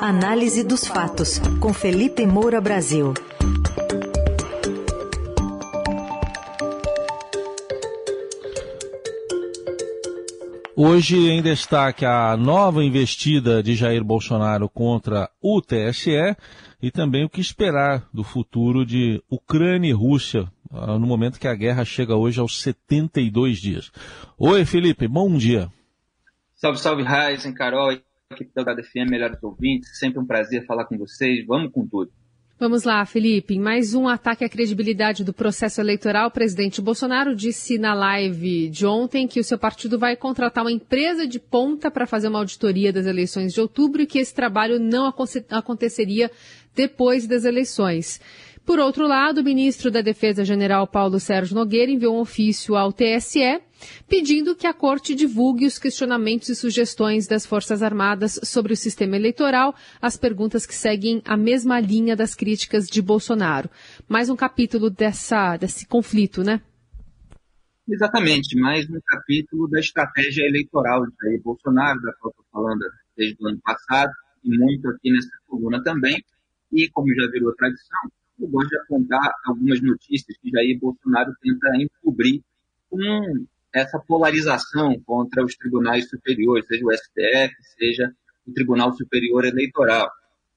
Análise dos fatos, com Felipe Moura Brasil. Hoje, em destaque, a nova investida de Jair Bolsonaro contra o TSE e também o que esperar do futuro de Ucrânia e Rússia, ah, no momento que a guerra chega hoje aos 72 dias. Oi, Felipe, bom dia. Salve, salve, Raizen, Carol, equipe da FM, melhores ouvintes. Sempre um prazer falar com vocês. Vamos com tudo. Vamos lá, Felipe. Mais um ataque à credibilidade do processo eleitoral, o presidente Bolsonaro disse na live de ontem que o seu partido vai contratar uma empresa de ponta para fazer uma auditoria das eleições de outubro e que esse trabalho não aconteceria depois das eleições. Por outro lado, o ministro da Defesa General Paulo Sérgio Nogueira enviou um ofício ao TSE pedindo que a Corte divulgue os questionamentos e sugestões das Forças Armadas sobre o sistema eleitoral, as perguntas que seguem a mesma linha das críticas de Bolsonaro. Mais um capítulo dessa, desse conflito, né? Exatamente, mais um capítulo da estratégia eleitoral de Jair Bolsonaro, da qual estou falando desde o ano passado, e muito aqui nessa coluna também. E, como já virou tradição, eu gosto de apontar algumas notícias que Jair Bolsonaro tenta encobrir com essa polarização contra os tribunais superiores, seja o STF, seja o Tribunal Superior Eleitoral.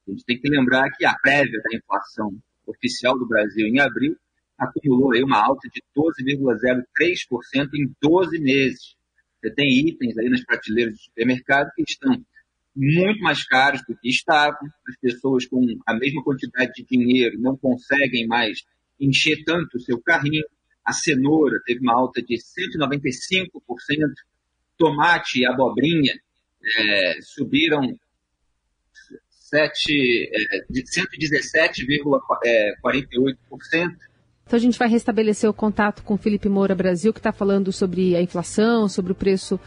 A gente tem que lembrar que a prévia da inflação oficial do Brasil em abril acumulou aí uma alta de 12,03% em 12 meses. Você tem itens aí nas prateleiras do supermercado que estão muito mais caros do que estavam. As pessoas com a mesma quantidade de dinheiro não conseguem mais encher tanto o seu carrinho. A cenoura teve uma alta de 195%. Tomate e abobrinha é, subiram 7, é, de 117,48%. Então a gente vai restabelecer o contato com o Felipe Moura Brasil, que está falando sobre a inflação, sobre o preço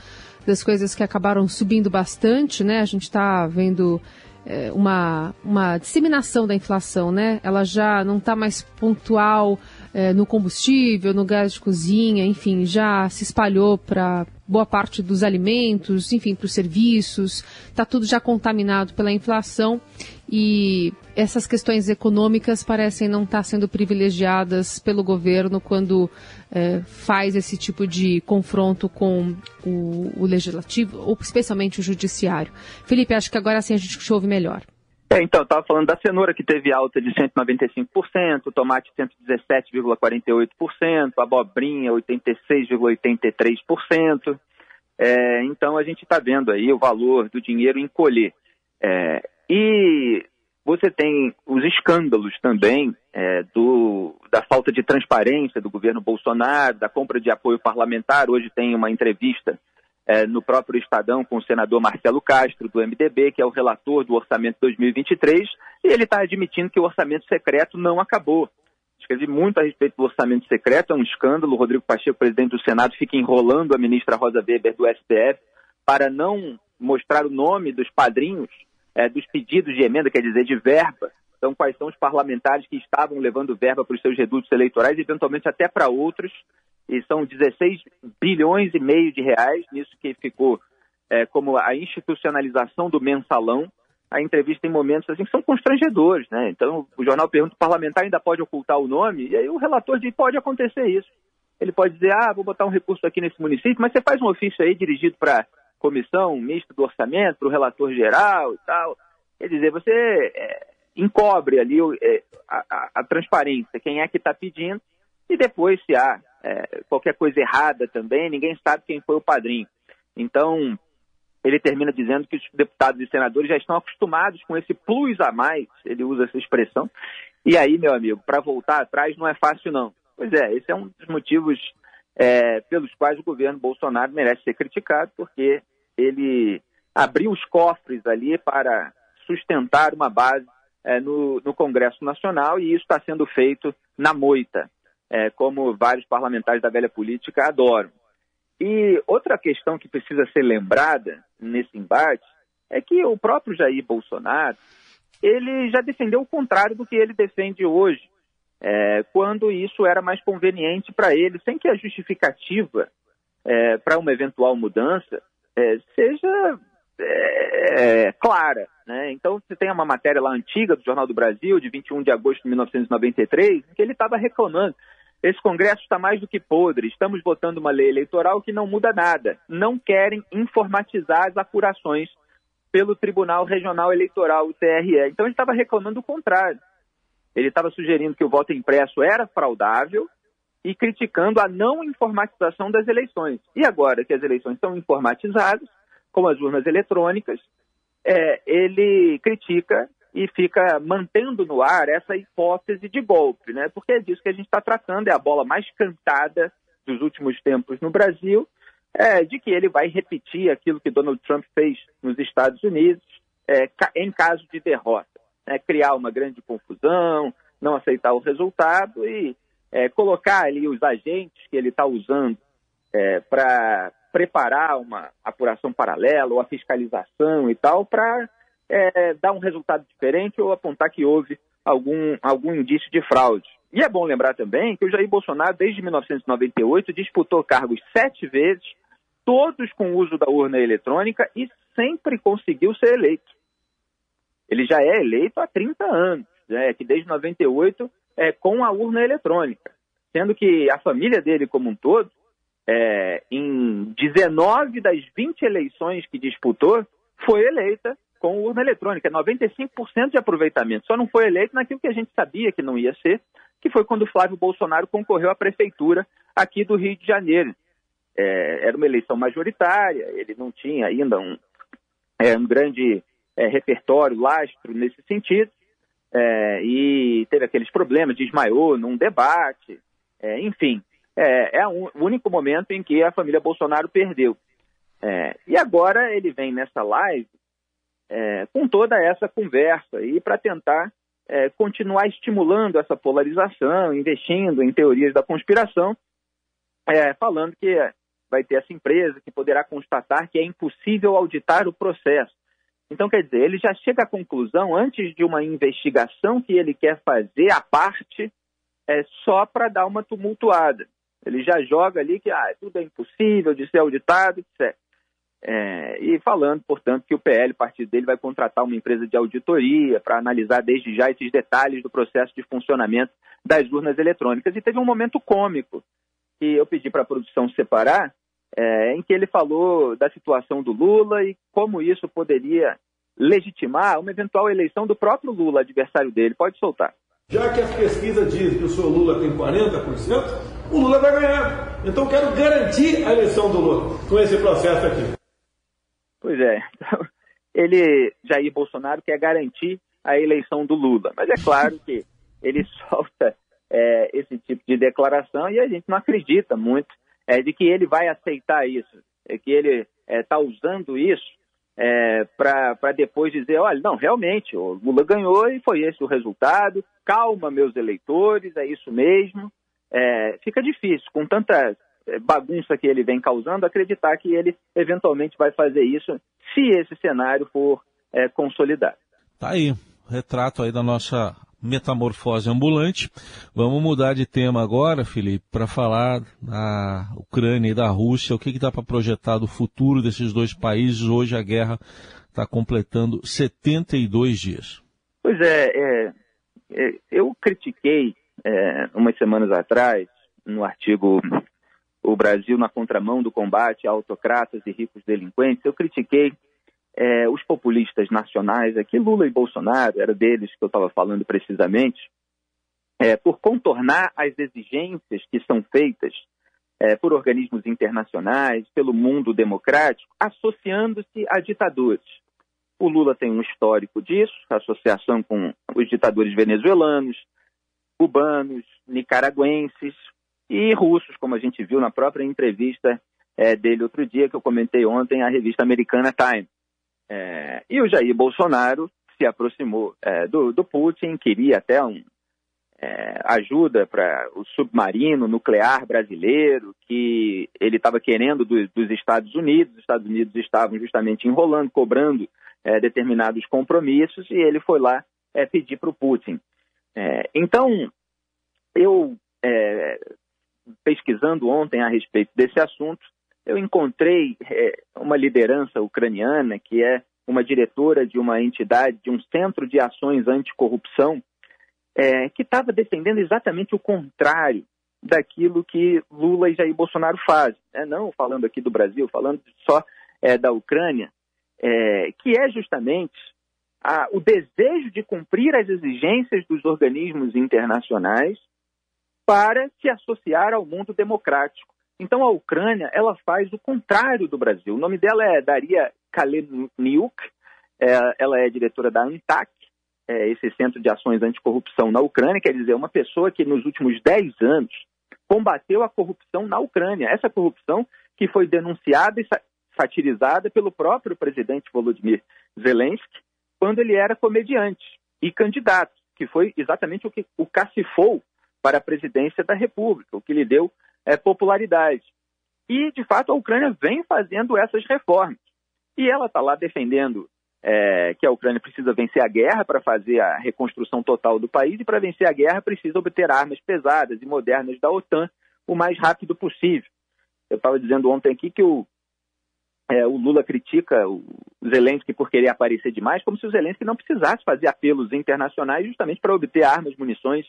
das coisas que acabaram subindo bastante, né? A gente está vendo é, uma, uma disseminação da inflação, né? Ela já não está mais pontual é, no combustível, no gás de cozinha, enfim, já se espalhou para boa parte dos alimentos, enfim, para os serviços, está tudo já contaminado pela inflação e essas questões econômicas parecem não estar sendo privilegiadas pelo governo quando é, faz esse tipo de confronto com o, o, legislativo, ou especialmente o judiciário. Felipe, acho que agora sim a gente ouve melhor. É, então, eu estava falando da cenoura que teve alta de 195%, tomate 117,48%, abobrinha 86,83%. É, então, a gente está vendo aí o valor do dinheiro encolher. É, e você tem os escândalos também é, do, da falta de transparência do governo Bolsonaro, da compra de apoio parlamentar. Hoje tem uma entrevista é, no próprio Estadão com o senador Marcelo Castro, do MDB, que é o relator do orçamento 2023, e ele está admitindo que o orçamento secreto não acabou. Escrevi muito a respeito do orçamento secreto, é um escândalo. O Rodrigo Pacheco, presidente do Senado, fica enrolando a ministra Rosa Weber do STF para não mostrar o nome dos padrinhos é, dos pedidos de emenda, quer dizer, de verba. Então, quais são os parlamentares que estavam levando verba para os seus redutos eleitorais, eventualmente até para outros, e são 16 bilhões e meio de reais, nisso que ficou é, como a institucionalização do mensalão. A entrevista em momentos assim que são constrangedores, né? Então, o jornal pergunta, o parlamentar ainda pode ocultar o nome? E aí o relator diz, pode acontecer isso. Ele pode dizer, ah, vou botar um recurso aqui nesse município, mas você faz um ofício aí dirigido para comissão mista do orçamento, para o relator geral e tal. Quer dizer, você é, encobre ali é, a, a, a, transparência, quem é que está pedindo, e depois, se há é, qualquer coisa errada também, ninguém sabe quem foi o padrinho. Então, ele termina dizendo que os deputados e senadores já estão acostumados com esse plus a mais, ele usa essa expressão. E aí, meu amigo, para voltar atrás não é fácil, não. Pois é, esse é um dos motivos é, pelos quais o governo Bolsonaro merece ser criticado, porque ele abriu os cofres ali para sustentar uma base é, no, no, Congresso Nacional e isso está sendo feito na moita, é, como vários parlamentares da velha política adoram. E outra questão que precisa ser lembrada nesse embate é que o próprio Jair Bolsonaro ele já defendeu o contrário do que ele defende hoje, é, quando isso era mais conveniente para ele, sem que a justificativa é, para uma eventual mudança é, seja é, é, clara. Né? Então, você tem uma matéria lá antiga do Jornal do Brasil, de 21 de agosto de 1993, em que ele estava reclamando. Esse Congresso está mais do que podre. Estamos votando uma lei eleitoral que não muda nada. Não querem informatizar as apurações pelo Tribunal Regional Eleitoral, o TRE. Então, ele estava reclamando o contrário. Ele estava sugerindo que o voto impresso era fraudável e criticando a não informatização das eleições. E agora que as eleições estão informatizadas, como as urnas eletrônicas, é, ele critica e fica mantendo no ar essa hipótese de golpe, né? Porque é disso que a gente está tratando, é a bola mais cantada dos últimos tempos no Brasil, é, de que ele vai repetir aquilo que Donald Trump fez nos Estados Unidos é, em caso de derrota né, criar uma grande confusão, não aceitar o resultado e é, colocar ali os agentes que ele está usando é, para preparar uma apuração paralela ou a fiscalização e tal, para é, dar um resultado diferente ou apontar que houve algum, algum indício de fraude. E é bom lembrar também que o Jair Bolsonaro, desde 1998, disputou cargos sete vezes, todos com uso da urna eletrônica e sempre conseguiu ser eleito. Ele já é eleito há 30 anos, né, que desde 98 é com a urna eletrônica, sendo que a família dele como um todo, é, em 19 das 20 eleições que disputou, foi eleita com urna eletrônica, 95% de aproveitamento. Só não foi eleito naquilo que a gente sabia que não ia ser, que foi quando Flávio Bolsonaro concorreu à prefeitura aqui do Rio de Janeiro. É, era uma eleição majoritária, ele não tinha ainda um, é, um grande é, repertório, lastro nesse sentido, é, e teve aqueles problemas, desmaiou num debate, é, enfim, é, é o único momento em que a família Bolsonaro perdeu. É, e agora ele vem nessa live é, com toda essa conversa e para tentar continuar estimulando essa polarização, investindo em teorias da conspiração, falando que vai ter essa empresa que poderá constatar que é impossível auditar o processo. Então, quer dizer, ele já chega à conclusão, antes de uma investigação que ele quer fazer à parte, é só para dar uma tumultuada. Ele já joga ali que ah, tudo é impossível de ser auditado, etc. É, e falando, portanto, que o PL, partido dele, vai contratar uma empresa de auditoria para analisar desde já esses detalhes do processo de funcionamento das urnas eletrônicas. E teve um momento cômico que eu pedi para a produção separar, é, em que ele falou da situação do Lula e como isso poderia legitimar uma eventual eleição do próprio Lula, adversário dele. Pode soltar. Já que as pesquisas dizem que o senhor Lula tem 40%, o Lula vai ganhar. Então quero garantir a eleição do Lula com esse processo aqui. Pois é. Então, ele, Jair Bolsonaro, quer garantir a eleição do Lula. Mas é claro que ele solta é, esse tipo de declaração e a gente não acredita muito é, de que ele vai aceitar isso, é que ele está é, usando isso é, para depois dizer, olha, não, realmente, o Lula ganhou e foi esse o resultado, calma, meus eleitores, é isso mesmo. É, fica difícil, com tanta é, bagunça que ele vem causando, acreditar que ele eventualmente vai fazer isso se esse cenário for é, consolidado. Tá aí, retrato aí da nossa metamorfose ambulante. Vamos mudar de tema agora, Felipe, para falar da Ucrânia e da Rússia. O que, que dá para projetar do futuro desses dois países? Hoje a guerra está completando 72 dias. Pois é, é, é eu critiquei é, umas semanas atrás, no artigo O Brasil na contramão do combate a autocratas e ricos delinquentes, eu critiquei é, os populistas nacionais, aqui Lula e Bolsonaro, era deles que eu estava falando precisamente, é, por contornar as exigências que são feitas é, por organismos internacionais, pelo mundo democrático, associando-se a ditadores. O Lula tem um histórico disso, associação com os ditadores venezuelanos, cubanos, nicaragüenses e russos, como a gente viu na própria entrevista é, dele outro dia, que eu comentei ontem, à revista americana Time. É, e o Jair Bolsonaro se aproximou é, do, do, Putin, queria até um, é, ajuda para o submarino nuclear brasileiro, que ele estava querendo do, dos Estados Unidos. Os Estados Unidos estavam justamente enrolando, cobrando é, determinados compromissos, e ele foi lá é, pedir para o Putin. É, então, eu, pesquisando ontem a respeito desse assunto, eu encontrei é, uma liderança ucraniana que é uma diretora de uma entidade, de um centro de ações anticorrupção, é, que estava defendendo exatamente o contrário daquilo que Lula e Jair Bolsonaro fazem. Né? Não falando aqui do Brasil, falando só é, da Ucrânia, é, que é justamente a, o desejo de cumprir as exigências dos organismos internacionais para se associar ao mundo democrático. Então a Ucrânia ela faz o contrário do Brasil. O nome dela é Daria Kaleniuk, é, ela é diretora da ANTAC, é, esse Centro de Ações Anticorrupção na Ucrânia, quer dizer, uma pessoa que nos últimos 10 anos combateu a corrupção na Ucrânia. Essa corrupção que foi denunciada e satirizada pelo próprio presidente Volodymyr Zelensky quando ele era comediante e candidato, que foi exatamente o que o cacifou para a presidência da República, o que lhe deu é, popularidade. E, de fato, a Ucrânia vem fazendo essas reformas. E ela está lá defendendo é, que a Ucrânia precisa vencer a guerra para fazer a reconstrução total do país, e para vencer a guerra precisa obter armas pesadas e modernas da OTAN o mais rápido possível. Eu estava dizendo ontem aqui que o, é, o Lula critica o Zelensky por querer aparecer demais, como se o Zelensky não precisasse fazer apelos internacionais justamente para obter armas, munições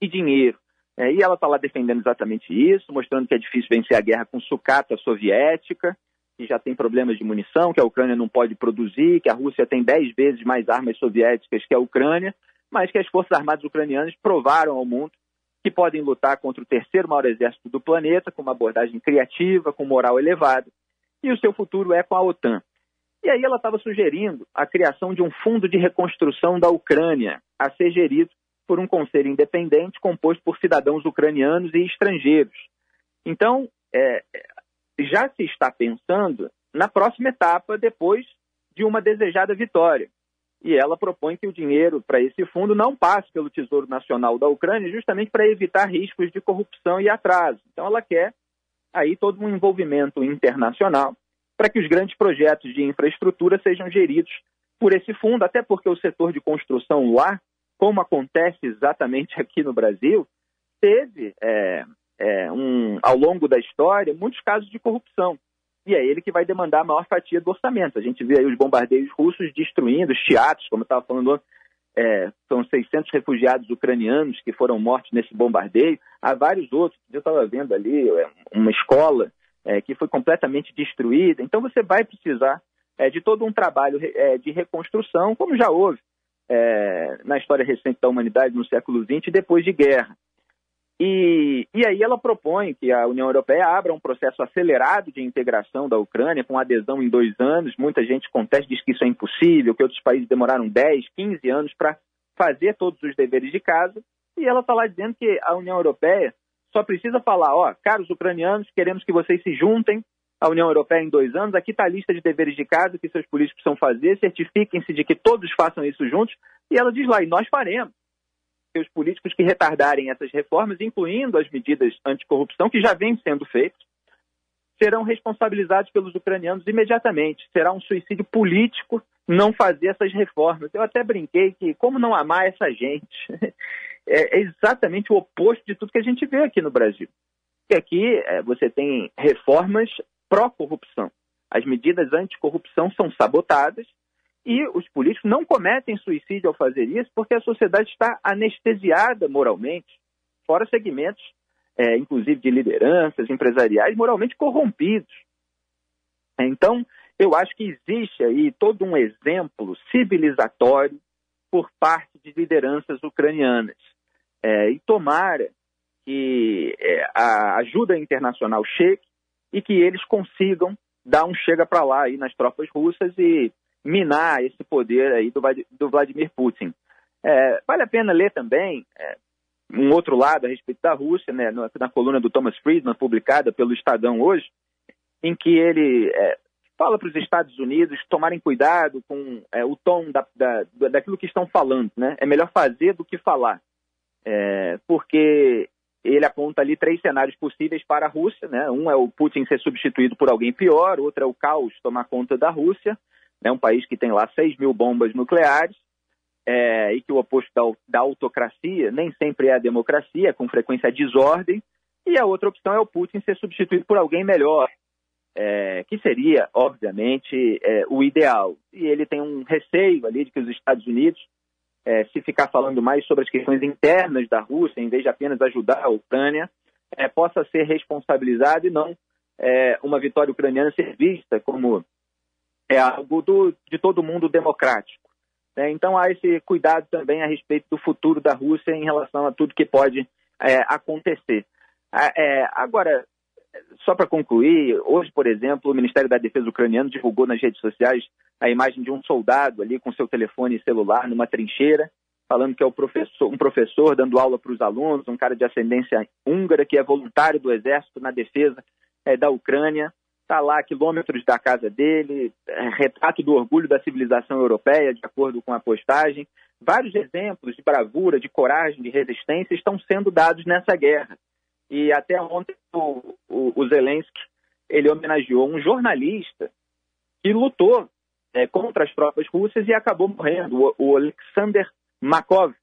e dinheiro. É, e ela está lá defendendo exatamente isso, mostrando que é difícil vencer a guerra com sucata soviética, que já tem problemas de munição, que a Ucrânia não pode produzir, que a Rússia tem dez vezes mais armas soviéticas que a Ucrânia, mas que as Forças Armadas ucranianas provaram ao mundo que podem lutar contra o terceiro maior exército do planeta, com uma abordagem criativa, com moral elevada, e o seu futuro é com a OTAN. E aí ela estava sugerindo a criação de um fundo de reconstrução da Ucrânia, a ser gerido por um conselho independente composto por cidadãos ucranianos e estrangeiros. Então, é, já se está pensando na próxima etapa depois de uma desejada vitória. E ela propõe que o dinheiro para esse fundo não passe pelo Tesouro Nacional da Ucrânia, justamente para evitar riscos de corrupção e atraso. Então, ela quer aí todo um envolvimento internacional para que os grandes projetos de infraestrutura sejam geridos por esse fundo, até porque o setor de construção lá, como acontece exatamente aqui no Brasil, teve é, é, um, ao longo da história muitos casos de corrupção. E é ele que vai demandar a maior fatia do orçamento. A gente vê aí os bombardeios russos destruindo os teatros, como eu estava falando é, são 600 refugiados ucranianos que foram mortos nesse bombardeio. Há vários outros. Eu estava vendo ali é, uma escola é, que foi completamente destruída. Então você vai precisar é, de todo um trabalho de reconstrução, como já houve é, na história recente da humanidade no século XX, depois de guerra. E, e aí ela propõe que a União Europeia abra um processo acelerado de integração da Ucrânia, com adesão em dois anos. Muita gente contesta, diz que isso é impossível, que outros países demoraram 10, 15 anos para fazer todos os deveres de casa. E ela está lá dizendo que a União Europeia só precisa falar, ó, caros ucranianos, queremos que vocês se juntem à União Europeia em dois anos. Aqui está a lista de deveres de casa que seus políticos precisam fazer. Certifiquem-se de que todos façam isso juntos. E ela diz lá, e nós faremos que os políticos que retardarem essas reformas, incluindo as medidas anticorrupção que já vêm sendo feitas, serão responsabilizados pelos ucranianos imediatamente. Será um suicídio político não fazer essas reformas. Eu até brinquei que como não amar essa gente? É exatamente o oposto de tudo que a gente vê aqui no Brasil. Que aqui é, você tem reformas pró-corrupção. As medidas anticorrupção são sabotadas e os políticos não cometem suicídio ao fazer isso porque a sociedade está anestesiada moralmente, fora segmentos, é, inclusive de lideranças empresariais, moralmente corrompidos. Então, eu acho que existe aí todo um exemplo civilizatório por parte de lideranças ucranianas. É, e tomara que é, a ajuda internacional chegue e que eles consigam dar um chega para lá aí nas tropas russas e minar esse poder aí do, do Vladimir Putin. É, vale a pena ler também é, um outro lado a respeito da Rússia, né, na, na, coluna do Thomas Friedman, publicada pelo Estadão hoje, em que ele é, fala para os Estados Unidos tomarem cuidado com é, o tom da, da, daquilo que estão falando. Né? É melhor fazer do que falar. É, porque ele aponta ali três cenários possíveis para a Rússia. Né? Um é o Putin ser substituído por alguém pior, outro é o caos tomar conta da Rússia, né, um país que tem lá 6 mil bombas nucleares, é, e que o oposto da, da, autocracia nem sempre é a democracia, com frequência a desordem, e a outra opção é o Putin ser substituído por alguém melhor, é, que seria, obviamente, é, o ideal. E ele tem um receio ali de que os Estados Unidos, é, se ficar falando mais sobre as questões internas da Rússia, em vez de apenas ajudar a Ucrânia, é, possa ser responsabilizado e não é, uma vitória ucraniana ser vista como é algo do, de todo mundo democrático. Né? Então há esse cuidado também a respeito do futuro da Rússia em relação a tudo que pode é, acontecer. É, agora, só para concluir, hoje, por exemplo, o Ministério da Defesa ucraniano divulgou nas redes sociais a imagem de um soldado ali com seu telefone celular numa trincheira, falando que é professor, um professor dando aula para os alunos, um cara de ascendência húngara que é voluntário do exército na defesa é, da Ucrânia está lá a quilômetros da casa dele, é, retrato do orgulho da civilização europeia, de acordo com a postagem. Vários exemplos de bravura, de coragem, de resistência estão sendo dados nessa guerra. E até ontem o, o, o Zelensky ele homenageou um jornalista que lutou é, contra as tropas russas e acabou morrendo, o, o Alexander Makov.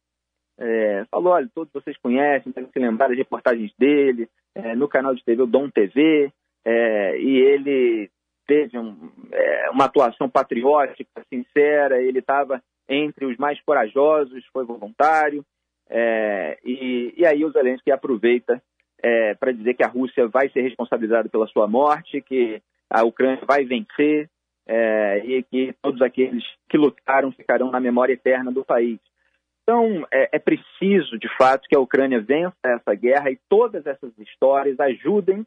É, falou, olha, todos vocês conhecem, devem se lembrar das reportagens dele, é, no canal de TV, o Dom TV, é, e ele teve um, é, uma atuação patriótica, sincera, ele estava entre os mais corajosos, foi voluntário, é, e, e, aí o Zelensky aproveita é, para dizer que a Rússia vai ser responsabilizada pela sua morte, que a Ucrânia vai vencer é, e que todos aqueles que lutaram ficarão na memória eterna do país. Então, é, é preciso, de fato, que a Ucrânia vença essa guerra e todas essas histórias ajudem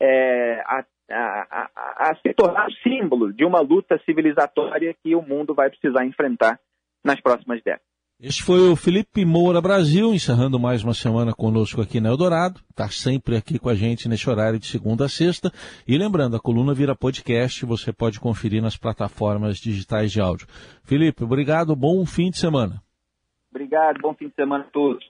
é, a, a, a, a, se tornar símbolo de uma luta civilizatória que o mundo vai precisar enfrentar nas próximas décadas. Este foi o Felipe Moura Brasil, encerrando mais uma semana conosco aqui na Eldorado. Está sempre aqui com a gente nesse horário de segunda a sexta. E lembrando, a coluna vira podcast, você pode conferir nas plataformas digitais de áudio. Felipe, obrigado, bom fim de semana. Obrigado, bom fim de semana a todos.